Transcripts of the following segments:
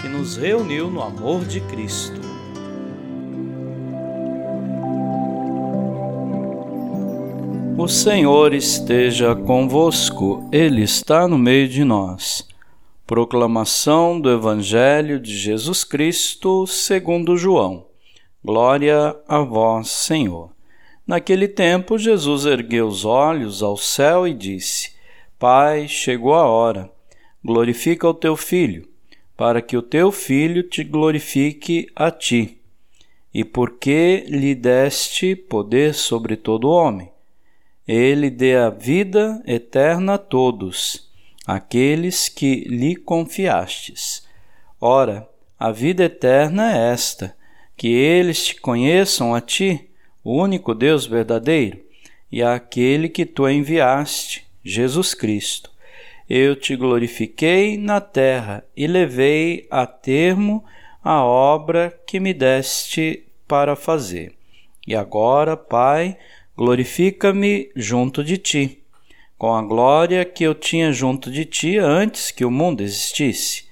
que nos reuniu no amor de Cristo. O Senhor esteja convosco, Ele está no meio de nós. Proclamação do Evangelho de Jesus Cristo segundo João. Glória a vós, Senhor. Naquele tempo, Jesus ergueu os olhos ao céu e disse: Pai, chegou a hora. Glorifica o teu filho para que o teu filho te glorifique a ti. E porque lhe deste poder sobre todo homem, ele dê a vida eterna a todos, aqueles que lhe confiastes. Ora, a vida eterna é esta, que eles te conheçam a ti, o único Deus verdadeiro, e àquele que tu enviaste, Jesus Cristo eu te glorifiquei na terra e levei a termo a obra que me deste para fazer. E agora, Pai, glorifica-me junto de ti, com a glória que eu tinha junto de ti antes que o mundo existisse.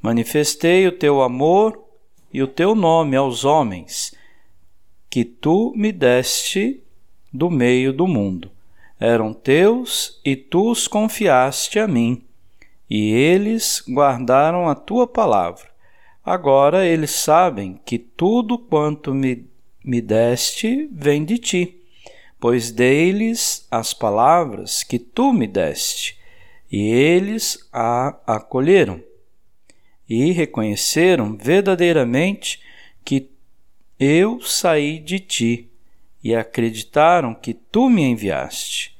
Manifestei o teu amor e o teu nome aos homens, que tu me deste do meio do mundo eram teus e tu os confiaste a mim, e eles guardaram a tua palavra. Agora eles sabem que tudo quanto me, me deste vem de ti, pois dei-lhes as palavras que tu me deste, e eles a acolheram, e reconheceram verdadeiramente que eu saí de ti e acreditaram que tu me enviaste.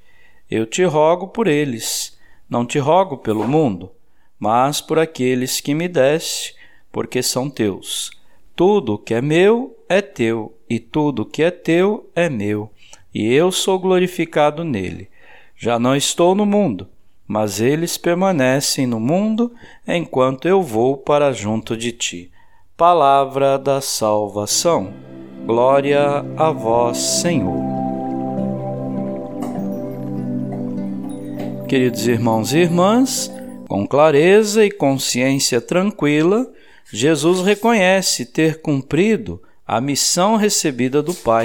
Eu te rogo por eles, não te rogo pelo mundo, mas por aqueles que me deste, porque são teus. Tudo que é meu é teu, e tudo que é teu é meu, e eu sou glorificado nele. Já não estou no mundo, mas eles permanecem no mundo enquanto eu vou para junto de ti. Palavra da salvação. Glória a vós, Senhor. Queridos irmãos e irmãs, com clareza e consciência tranquila, Jesus reconhece ter cumprido a missão recebida do Pai.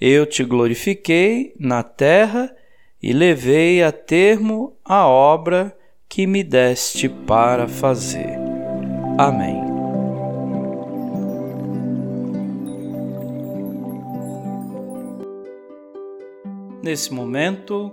Eu te glorifiquei na terra e levei a termo a obra que me deste para fazer. Amém. Nesse momento,